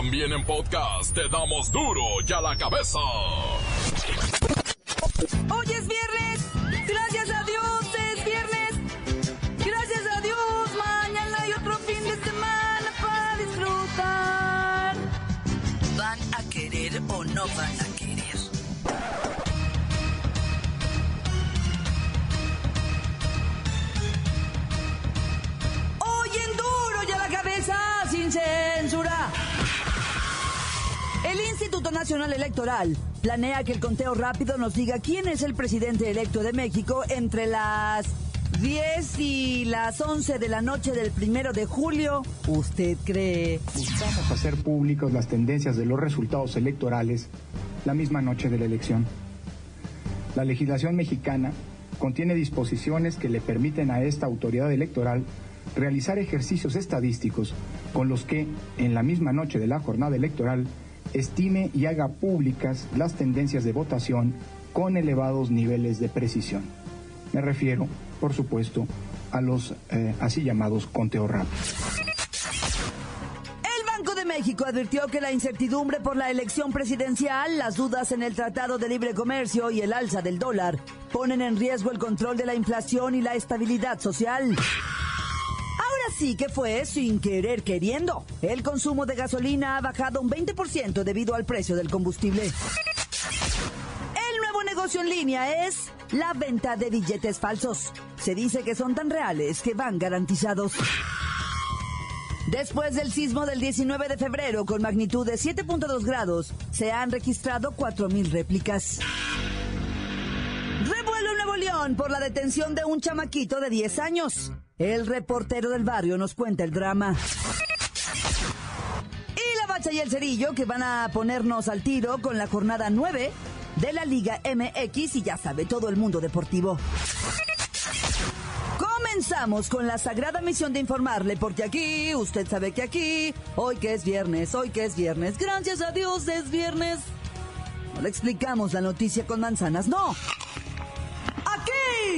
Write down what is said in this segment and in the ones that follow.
También en podcast te damos duro y a la cabeza. Hoy es viernes. Gracias a Dios es viernes. Gracias a Dios. Mañana hay otro fin de semana para disfrutar. ¿Van a querer o no van a querer? Instituto Nacional Electoral planea que el conteo rápido nos diga quién es el presidente electo de México entre las 10 y las 11 de la noche del primero de julio. ¿Usted cree? Buscamos hacer públicas las tendencias de los resultados electorales la misma noche de la elección. La legislación mexicana contiene disposiciones que le permiten a esta autoridad electoral realizar ejercicios estadísticos con los que, en la misma noche de la jornada electoral, estime y haga públicas las tendencias de votación con elevados niveles de precisión. Me refiero, por supuesto, a los eh, así llamados conteos rápidos. El Banco de México advirtió que la incertidumbre por la elección presidencial, las dudas en el Tratado de Libre Comercio y el alza del dólar ponen en riesgo el control de la inflación y la estabilidad social. Ahora sí que fue sin querer queriendo. El consumo de gasolina ha bajado un 20% debido al precio del combustible. El nuevo negocio en línea es la venta de billetes falsos. Se dice que son tan reales que van garantizados. Después del sismo del 19 de febrero con magnitud de 7.2 grados, se han registrado 4.000 réplicas. Por la detención de un chamaquito de 10 años. El reportero del barrio nos cuenta el drama. Y la bacha y el cerillo que van a ponernos al tiro con la jornada 9 de la Liga MX y ya sabe todo el mundo deportivo. Comenzamos con la sagrada misión de informarle, porque aquí, usted sabe que aquí, hoy que es viernes, hoy que es viernes, gracias a Dios es viernes. No le explicamos la noticia con manzanas, no.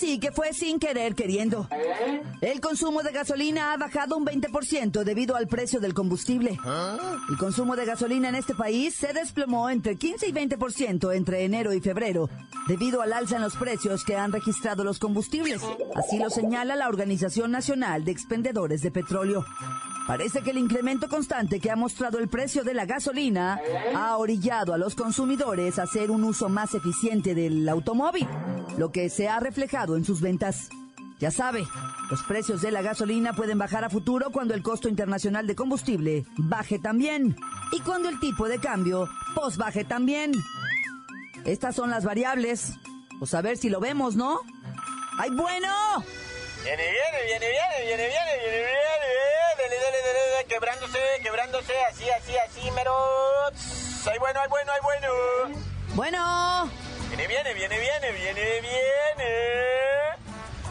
Ahora sí que fue sin querer queriendo. El consumo de gasolina ha bajado un 20% debido al precio del combustible. El consumo de gasolina en este país se desplomó entre 15 y 20% entre enero y febrero debido al alza en los precios que han registrado los combustibles. Así lo señala la Organización Nacional de Expendedores de Petróleo. Parece que el incremento constante que ha mostrado el precio de la gasolina ha orillado a los consumidores a hacer un uso más eficiente del automóvil, lo que se ha reflejado en sus ventas. Ya sabe, los precios de la gasolina pueden bajar a futuro cuando el costo internacional de combustible baje también y cuando el tipo de cambio pos baje también. Estas son las variables. Pues a ver si lo vemos, ¿no? ¡Ay, bueno! Viene, viene, viene, viene, viene, viene, viene, viene. Quebrándose, quebrándose, así, así, así, mero. Ay, bueno, ay, bueno, ay, bueno. Bueno. Viene, viene, viene, viene, viene, viene.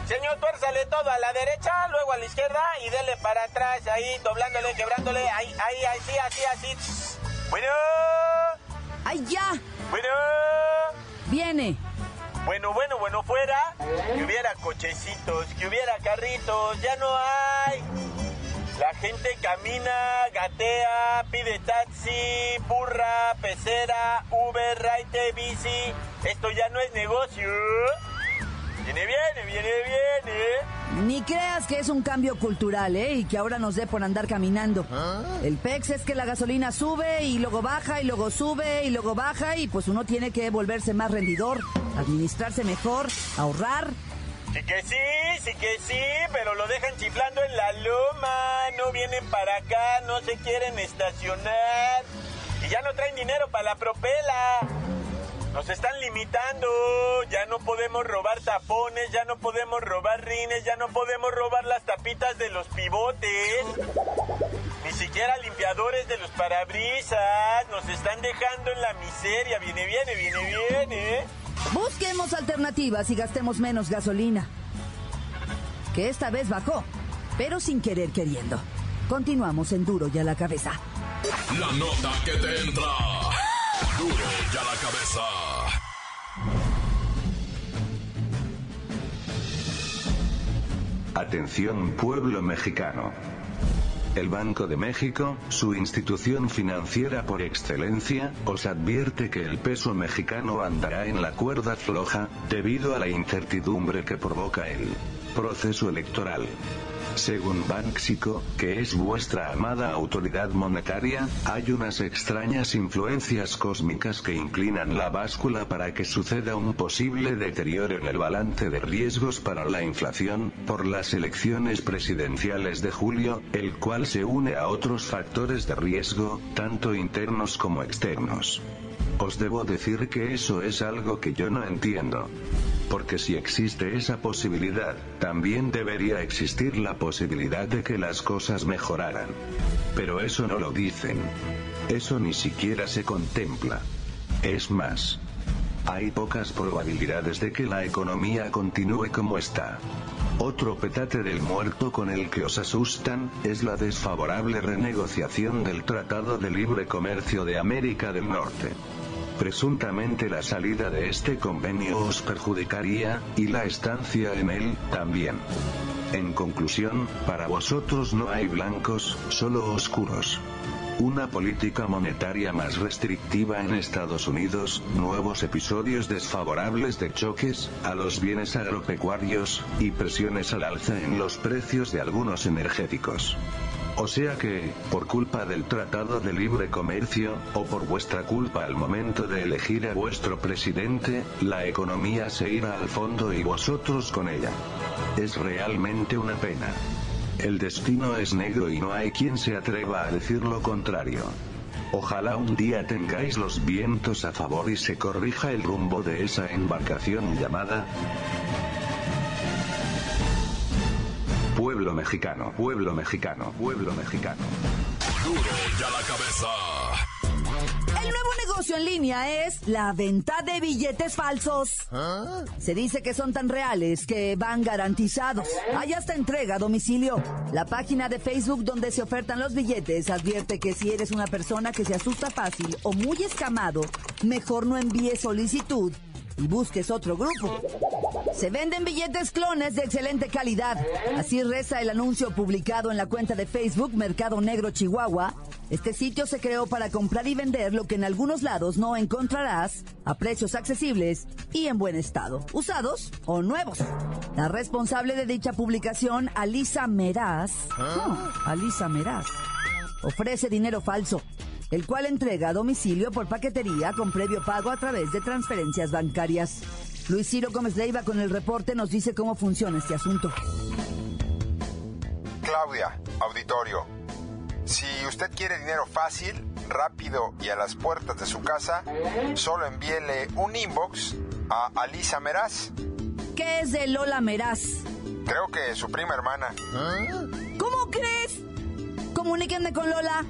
Señor, tuérzale todo a la derecha, luego a la izquierda y dele para atrás, ahí, doblándole, quebrándole, ahí, ahí, así, así, así. Bueno. ¡Ay, ya! Bueno. Viene. Bueno, bueno, bueno, fuera. Que hubiera cochecitos, que hubiera carritos, ya no hay. La gente camina, gatea, pide taxi, burra, pecera, Uber, raite, bici. Esto ya no es negocio. Viene, viene, viene, viene. Ni creas que es un cambio cultural, ¿eh? Y que ahora nos dé por andar caminando. El PEX es que la gasolina sube y luego baja y luego sube y luego baja y pues uno tiene que volverse más rendidor, administrarse mejor, ahorrar. Sí que sí, sí que sí, pero lo dejan chiflando en la loma, no vienen para acá, no se quieren estacionar y ya no traen dinero para la propela. Nos están limitando, ya no podemos robar tapones, ya no podemos robar rines, ya no podemos robar las tapitas de los pivotes. Ni siquiera limpiadores de los parabrisas, nos están dejando en la miseria. Viene, viene, viene, viene. Busquemos alternativas y gastemos menos gasolina. Que esta vez bajó, pero sin querer queriendo. Continuamos en Duro y a la cabeza. La nota que te entra. Duro y a la cabeza. Atención pueblo mexicano. El Banco de México, su institución financiera por excelencia, os advierte que el peso mexicano andará en la cuerda floja, debido a la incertidumbre que provoca el proceso electoral. Según Banxico, que es vuestra amada autoridad monetaria, hay unas extrañas influencias cósmicas que inclinan la báscula para que suceda un posible deterioro en el balance de riesgos para la inflación, por las elecciones presidenciales de julio, el cual se une a otros factores de riesgo, tanto internos como externos. Os debo decir que eso es algo que yo no entiendo. Porque si existe esa posibilidad, también debería existir la posibilidad de que las cosas mejoraran. Pero eso no lo dicen. Eso ni siquiera se contempla. Es más, hay pocas probabilidades de que la economía continúe como está. Otro petate del muerto con el que os asustan, es la desfavorable renegociación del Tratado de Libre Comercio de América del Norte. Presuntamente la salida de este convenio os perjudicaría, y la estancia en él, también. En conclusión, para vosotros no hay blancos, solo oscuros. Una política monetaria más restrictiva en Estados Unidos, nuevos episodios desfavorables de choques a los bienes agropecuarios, y presiones al alza en los precios de algunos energéticos. O sea que, por culpa del Tratado de Libre Comercio, o por vuestra culpa al momento de elegir a vuestro presidente, la economía se irá al fondo y vosotros con ella. Es realmente una pena. El destino es negro y no hay quien se atreva a decir lo contrario. Ojalá un día tengáis los vientos a favor y se corrija el rumbo de esa embarcación llamada Pueblo mexicano, pueblo mexicano, pueblo mexicano. Duro y a la cabeza. El nuevo negocio en línea es la venta de billetes falsos. Se dice que son tan reales que van garantizados. Hay hasta entrega a domicilio. La página de Facebook donde se ofertan los billetes advierte que si eres una persona que se asusta fácil o muy escamado, mejor no envíes solicitud y busques otro grupo. Se venden billetes clones de excelente calidad. Así reza el anuncio publicado en la cuenta de Facebook Mercado Negro Chihuahua. Este sitio se creó para comprar y vender lo que en algunos lados no encontrarás a precios accesibles y en buen estado, usados o nuevos. La responsable de dicha publicación, Alisa Meraz, no, Alisa Meraz, ofrece dinero falso el cual entrega a domicilio por paquetería con previo pago a través de transferencias bancarias. Luis Ciro Gómez Leiva con el reporte nos dice cómo funciona este asunto. Claudia, auditorio. Si usted quiere dinero fácil, rápido y a las puertas de su casa, solo envíele un inbox a Alisa Meraz. ¿Qué es de Lola Meraz? Creo que su prima hermana. ¿Cómo crees? Comuníquenme con Lola.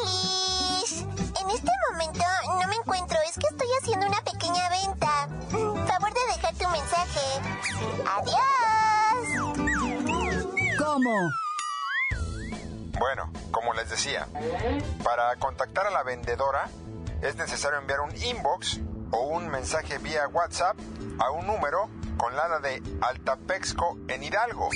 Alice, en este momento no me encuentro, es que estoy haciendo una pequeña venta. Favor de dejar tu mensaje. Adiós. ¿Cómo? Bueno, como les decía, para contactar a la vendedora es necesario enviar un inbox o un mensaje vía WhatsApp a un número con lana de Altapexco en Hidalgo.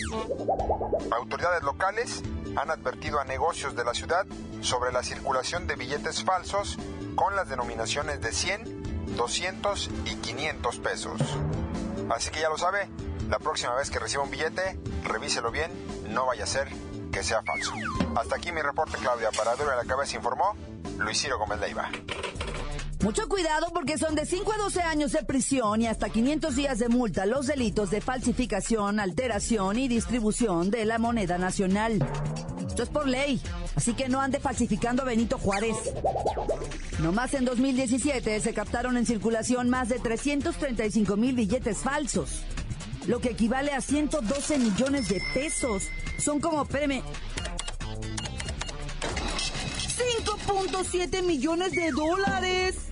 Autoridades locales han advertido a negocios de la ciudad sobre la circulación de billetes falsos con las denominaciones de 100, 200 y 500 pesos. Así que ya lo sabe, la próxima vez que reciba un billete, revíselo bien, no vaya a ser que sea falso. Hasta aquí mi reporte, Claudia. Para Duro de la Cabeza informó Luis Ciro Gómez Leiva. Mucho cuidado porque son de 5 a 12 años de prisión y hasta 500 días de multa los delitos de falsificación, alteración y distribución de la moneda nacional. Esto es por ley, así que no ande falsificando a Benito Juárez. Nomás en 2017 se captaron en circulación más de 335 mil billetes falsos, lo que equivale a 112 millones de pesos. Son como, espérame, 5.7 millones de dólares.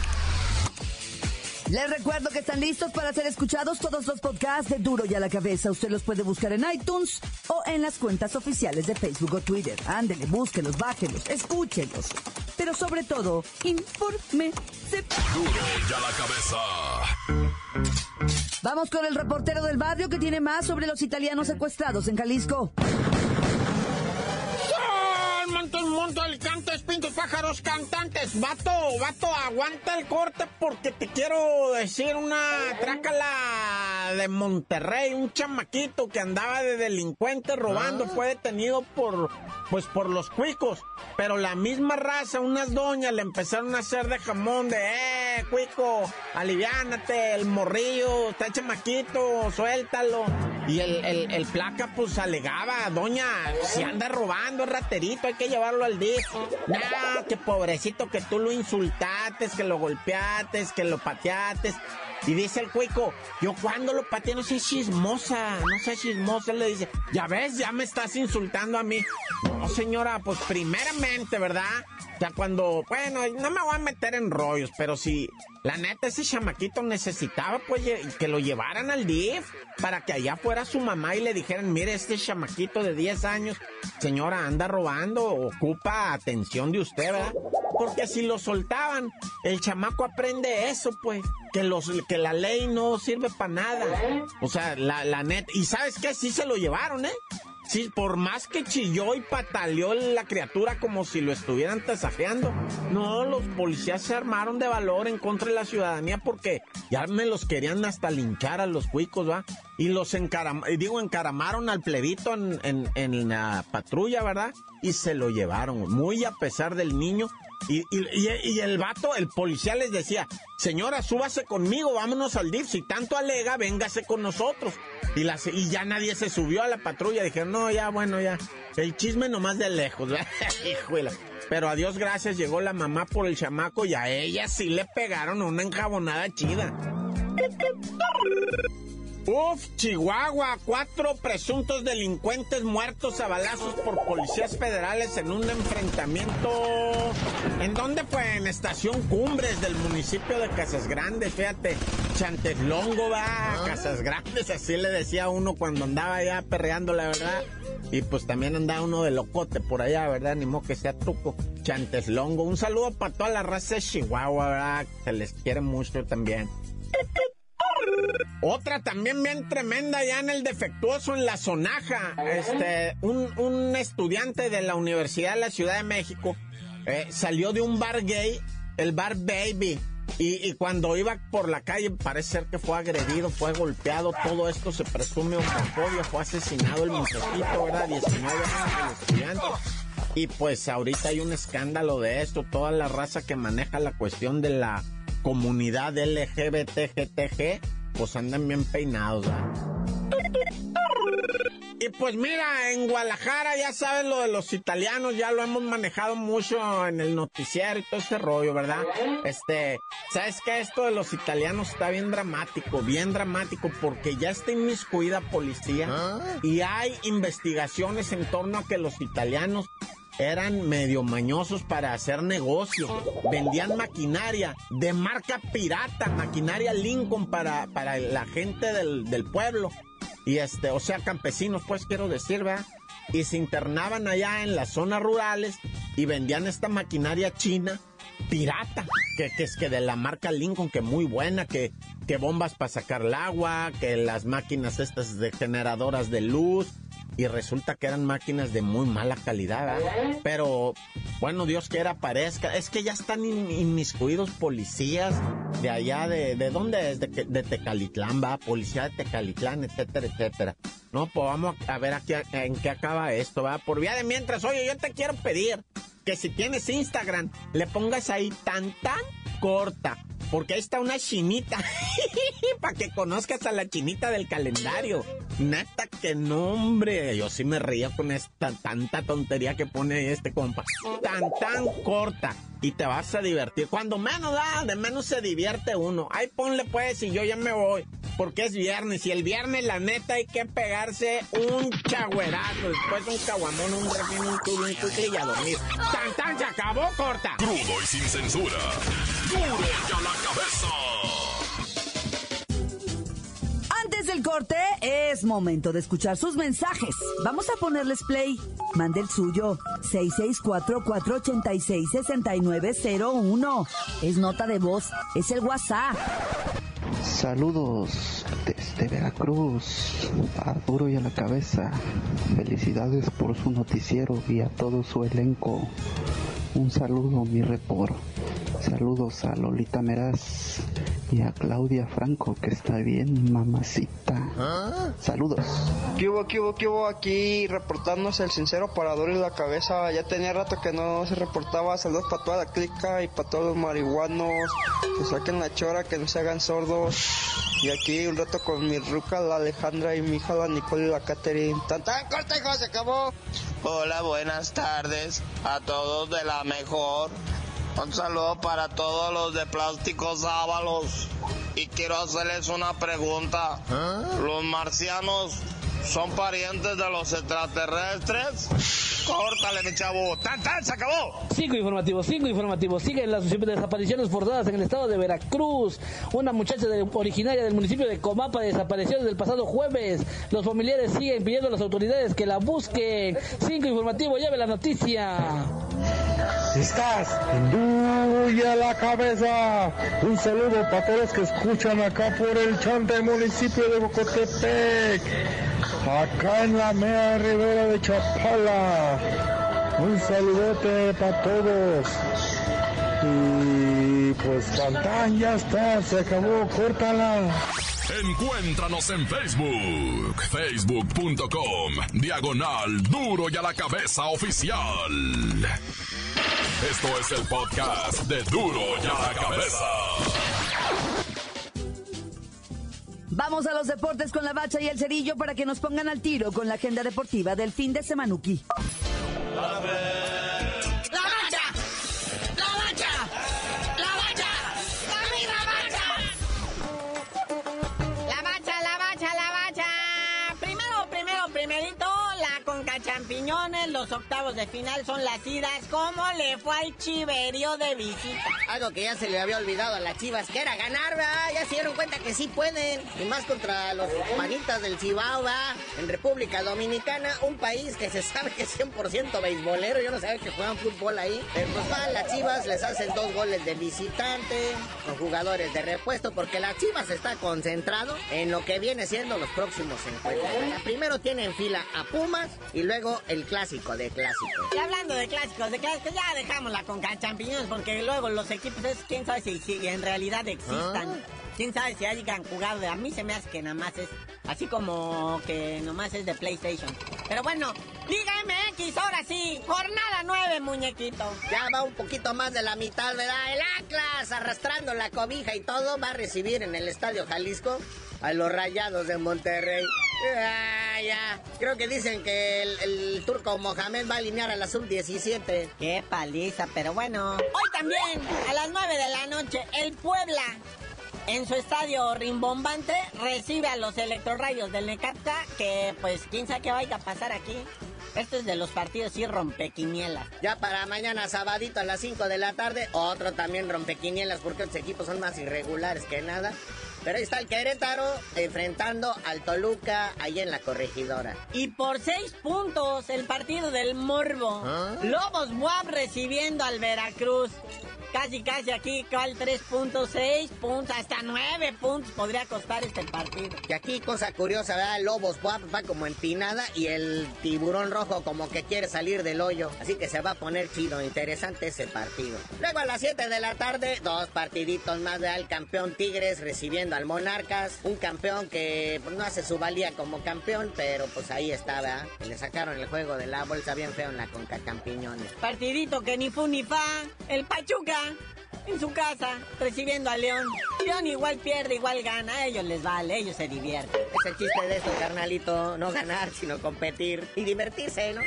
Les recuerdo que están listos para ser escuchados todos los podcasts de Duro y a la cabeza. Usted los puede buscar en iTunes o en las cuentas oficiales de Facebook o Twitter. Ándele, búsquelos, bájelos, escúchelos. Pero sobre todo, infórmese. Duro y a la cabeza. Vamos con el reportero del barrio que tiene más sobre los italianos secuestrados en Jalisco. Montes, alicantes, pintos, pájaros, cantantes. Vato, vato, aguanta el corte porque te quiero decir una trácala de Monterrey. Un chamaquito que andaba de delincuente robando fue detenido por, pues, por los cuicos. Pero la misma raza, unas doñas le empezaron a hacer de jamón de, eh, cuico, aliviánate, el morrillo, está chamaquito, suéltalo. Y el, el, el placa pues alegaba, doña, si anda robando, es raterito, hay que llevarlo al DIF. No, que pobrecito que tú lo insultates, que lo golpeates, que lo pateates. Y dice el cuico, yo cuando lo pateé no sé chismosa, no sé chismosa, le dice, ya ves, ya me estás insultando a mí. No, señora, pues primeramente, ¿verdad? O sea, cuando, bueno, no me voy a meter en rollos, pero si la neta ese chamaquito necesitaba, pues, que lo llevaran al DIF para que allá fuera su mamá y le dijeran, mire, este chamaquito de 10 años, señora, anda robando, ocupa atención de usted, ¿verdad? Porque si lo soltaban, el chamaco aprende eso, pues, que los que la ley no sirve para nada. O sea, la, la neta, y ¿sabes qué? Sí se lo llevaron, ¿eh? Sí, por más que chilló y pataleó la criatura como si lo estuvieran tasajeando. No, los policías se armaron de valor en contra de la ciudadanía porque ya me los querían hasta linchar a los cuicos, ¿va? Y los encaram digo, encaramaron al plebito en, en, en la patrulla, ¿verdad? Y se lo llevaron, muy a pesar del niño. Y, el vato, el policía les decía, señora, súbase conmigo, vámonos al DIF. Si tanto alega, véngase con nosotros. Y, y ya nadie se subió a la patrulla. Dijeron, no, ya, bueno, ya. El chisme nomás de lejos. Pero a Dios gracias llegó la mamá por el chamaco y a ella sí le pegaron una enjabonada chida. Uf, Chihuahua, cuatro presuntos delincuentes muertos a balazos por policías federales en un enfrentamiento. ¿En dónde fue? En Estación Cumbres del municipio de Casas Grandes, fíjate. Chanteslongo va, Casas Grandes, así le decía uno cuando andaba allá perreando, la verdad. Y pues también andaba uno de locote por allá, ¿verdad? Ni modo que sea truco. Chanteslongo. Un saludo para toda la raza de Chihuahua, ¿verdad? Se les quiere mucho también. Otra también bien tremenda ya en el defectuoso en la Sonaja. Este, un, un estudiante de la Universidad de la Ciudad de México eh, salió de un bar gay, el bar Baby. Y, y cuando iba por la calle parece ser que fue agredido, fue golpeado, todo esto se presume homofobia, fue asesinado el muchachito, ¿verdad? 19 años el estudiante. Y pues ahorita hay un escándalo de esto, toda la raza que maneja la cuestión de la comunidad LGBTGTG, pues andan bien peinados, ¿verdad? Y pues mira, en Guadalajara ya sabes lo de los italianos, ya lo hemos manejado mucho en el noticiero y todo ese rollo, ¿verdad? Este, ¿sabes qué? Esto de los italianos está bien dramático, bien dramático, porque ya está inmiscuida policía y hay investigaciones en torno a que los italianos eran medio mañosos para hacer negocio. Vendían maquinaria de marca pirata, maquinaria Lincoln para, para la gente del, del pueblo. Y este, o sea, campesinos, pues quiero decir, ¿verdad? Y se internaban allá en las zonas rurales y vendían esta maquinaria china pirata, que, que es que de la marca Lincoln, que muy buena, que, que bombas para sacar el agua, que las máquinas estas de generadoras de luz, y resulta que eran máquinas de muy mala calidad, ¿verdad? Pero, bueno, Dios quiera aparezca. Es que ya están in- inmiscuidos policías de allá, de, ¿de dónde es? De, que- de Tecalitlán, va, policía de Tecalitlán, etcétera, etcétera. No, pues vamos a ver aquí en qué acaba esto, va. Por vía de mientras, oye, yo te quiero pedir que si tienes Instagram, le pongas ahí tan tan corta. Porque ahí está una chinita. Para que conozcas a la chinita del calendario. Neta que no, hombre. Yo sí me reía con esta tanta tontería que pone este compa. Tan tan corta. Y te vas a divertir. Cuando menos da, de menos se divierte uno. Ahí ponle pues y yo ya me voy. Porque es viernes. Y el viernes, la neta, hay que pegarse un chagüerazo. Después un caguamón, un refín, un culo, un cucle y a dormir. Tan tan se acabó corta. Crudo y sin censura. Duro y a la cabeza. Del corte, es momento de escuchar sus mensajes. Vamos a ponerles play. Mande el suyo. 664-486-6901. Es nota de voz. Es el WhatsApp. Saludos desde Veracruz, a Duro y a la Cabeza. Felicidades por su noticiero y a todo su elenco. Un saludo, mi repor. Saludos a Lolita Meraz y a Claudia Franco, que está bien, mamacita. Saludos. ¿Qué hubo, qué hubo, qué hubo aquí reportándose el sincero para Duro y la cabeza? Ya tenía rato que no se reportaba. Saludos para toda la clica y para todos los marihuanos. Que saquen la chora, que no se hagan sordos. Y aquí un rato con mi ruca, la Alejandra y mi hija, la Nicole y la Catherine. ¡Tan, tan corta, hijo! ¡Se acabó! Hola, buenas tardes a todos de la mejor. Un saludo para todos los de Plásticos Ábalos. Y quiero hacerles una pregunta. ¿Los marcianos son parientes de los extraterrestres? Córtale, mi chavo. ¡Tan, tan! ¡Se acabó! Cinco informativos, cinco informativos. Siguen las desapariciones forzadas en el estado de Veracruz. Una muchacha de- originaria del municipio de Comapa desapareció desde el pasado jueves. Los familiares siguen pidiendo a las autoridades que la busquen. Cinco informativos, lleve la noticia. Estás duro y a la cabeza. Un saludo para todos los que escuchan acá por el chante municipio de Bocotepec. Acá en la mea ribera de Chapala. Un saludote para todos. Y pues Pantán ya está, se acabó, córtala. Encuéntranos en Facebook, facebook.com, diagonal duro y a la cabeza oficial. Esto es el podcast de duro y a la cabeza. Vamos a los deportes con la bacha y el cerillo para que nos pongan al tiro con la agenda deportiva del fin de semanuki. Los octavos de final son las idas. ¿Cómo le fue al Chiverío de visita? Algo que ya se le había olvidado a las chivas, que era ganar, ¿verdad? Ya se dieron cuenta que sí pueden. Y más contra los manitas del Cibao. En República Dominicana, un país que se sabe que es 100% beisbolero. Yo no sabía que juegan fútbol ahí. Pero pues van, las chivas les hacen dos goles de visitante, con jugadores de repuesto, porque las chivas está concentrado en lo que viene siendo los próximos encuentros. Primero tienen fila a Pumas y luego el clásico de clásicos. Y hablando de clásicos, de clásicos, ya dejamos la Conca Champiñones porque luego los equipos, es, quién sabe si, si en realidad existan. Quién sabe si hayan jugado. A mí se me hace que nada más es así como que nomás es de PlayStation. Pero bueno, Liga MX, ahora sí, jornada 9, muñequito. Ya va un poquito más de la mitad, ¿verdad? El Atlas, arrastrando la cobija y todo, va a recibir en el Estadio Jalisco a los Rayados de Monterrey. Ah, ya. Creo que dicen que el, el turco Mohamed va a alinear a la sub-17. Qué paliza, pero bueno. Hoy también, a las 9 de la noche, el Puebla. En su estadio rimbombante recibe a los electrorrayos del Necaxa, que pues quién sabe qué vaya a pasar aquí. Esto es de los partidos y rompequinielas. Ya para mañana sabadito a las 5 de la tarde, otro también rompequinielas porque los equipos son más irregulares que nada. Pero ahí está el Querétaro enfrentando al Toluca ahí en la corregidora. Y por seis puntos el partido del Morbo. Lobos Buap recibiendo al Veracruz. Casi, casi aquí, ¿cuál 3.6 puntos? Hasta 9 puntos podría costar este partido. Y aquí, cosa curiosa, ¿verdad? Lobos va, va como empinada y el tiburón rojo como que quiere salir del hoyo. Así que se va a poner chido, interesante ese partido. Luego a las 7 de la tarde, dos partiditos más del campeón Tigres recibiendo al Monarcas. Un campeón que pues, no hace su valía como campeón, pero pues ahí está, ¿verdad? Le sacaron el juego de la bolsa bien feo en la Conca Campiñones. Partidito que ni fu ni fa. El Pachuca en su casa, recibiendo a León. León igual pierde, igual gana, a ellos les vale, ellos se divierten. Es el chiste de esto, carnalito, no ganar, sino competir y divertirse, ¿no?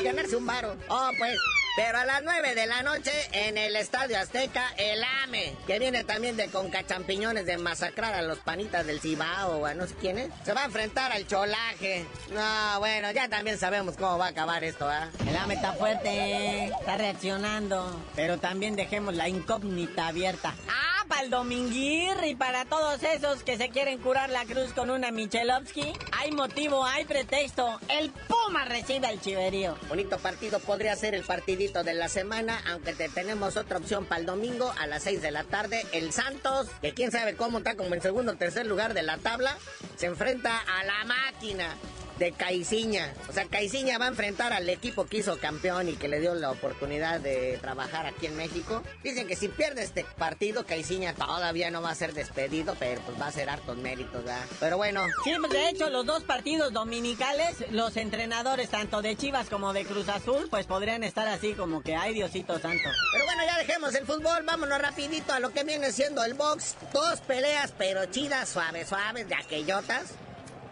Y ganarse un varo. Oh, pues, pero a las 9 de la noche en el Estadio Azteca, el AME, que viene también de Conca Champiñones de masacrar a los panitas del Cibao o a no sé quién es, se va a enfrentar al cholaje. No, bueno, ya también sabemos cómo va a acabar esto, ¿ah? El AME está fuerte, está reaccionando, pero también dejemos la incógnita abierta. ¡Ah! Para el Dominguirri, para todos esos que se quieren curar la cruz con una Michelovsky, hay motivo, hay pretexto. El Puma recibe al chiverío. Bonito partido podría ser el partidito de la semana, aunque te tenemos otra opción para el domingo a las 6 de la tarde. El Santos, que quién sabe cómo está como en segundo o tercer lugar de la tabla, se enfrenta a la máquina de Caiciña. O sea, Caiciña va a enfrentar al equipo que hizo campeón y que le dio la oportunidad de trabajar aquí en México. Dicen que si pierde este partido, Caiciña todavía no va a ser despedido, pero pues va a ser hartos méritos, ¿verdad? Pero bueno. Sí, pues, de hecho, los dos partidos dominicales, los entrenadores tanto de Chivas como de Cruz Azul, pues podrían estar así como que, ay Diosito santo. Pero bueno, ya dejemos el fútbol, vámonos rapidito a lo que viene siendo el box. Dos peleas, pero chidas, suaves, suaves, de aquellotas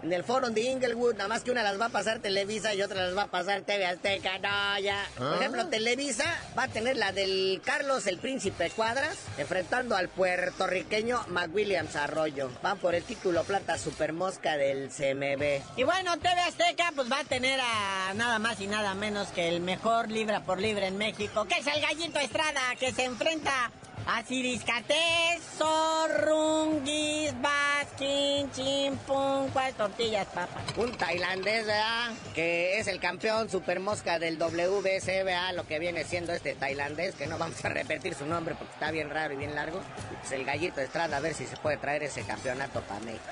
en el foro de Inglewood, nada más que una las va a pasar Televisa y otra las va a pasar TV Azteca, no, ya. Por ¿Ah? ejemplo, Televisa va a tener la del Carlos el Príncipe Cuadras, enfrentando al puertorriqueño McWilliams Arroyo. Van por el título plata super mosca del CMB. Y bueno, TV Azteca pues va a tener a nada más y nada menos que el mejor libra por libra en México, que es el Gallito Estrada, que se enfrenta a Ciriscatés, Zorrunguis, Baskin, Chimpún, ¿cuáles tortillas, papá? Un tailandés, ¿verdad? Que es el campeón super mosca del WBC, ¿verdad? Lo que viene siendo este tailandés, que no vamos a repetir su nombre porque está bien raro y bien largo. Pues el gallito de Estrada, a ver si se puede traer ese campeonato para México.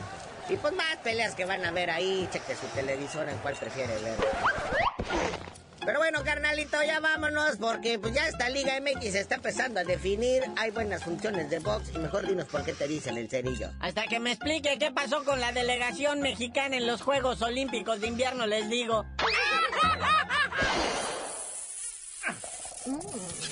Y pues más peleas que van a ver ahí, cheque su televisor en cuál prefiere ver. Pero bueno, carnalito, ya vámonos, porque pues ya esta Liga MX se está empezando a definir. Hay buenas funciones de box y mejor dinos por qué te dicen el cerillo. Hasta que me explique qué pasó con la delegación mexicana en los Juegos Olímpicos de Invierno, les digo.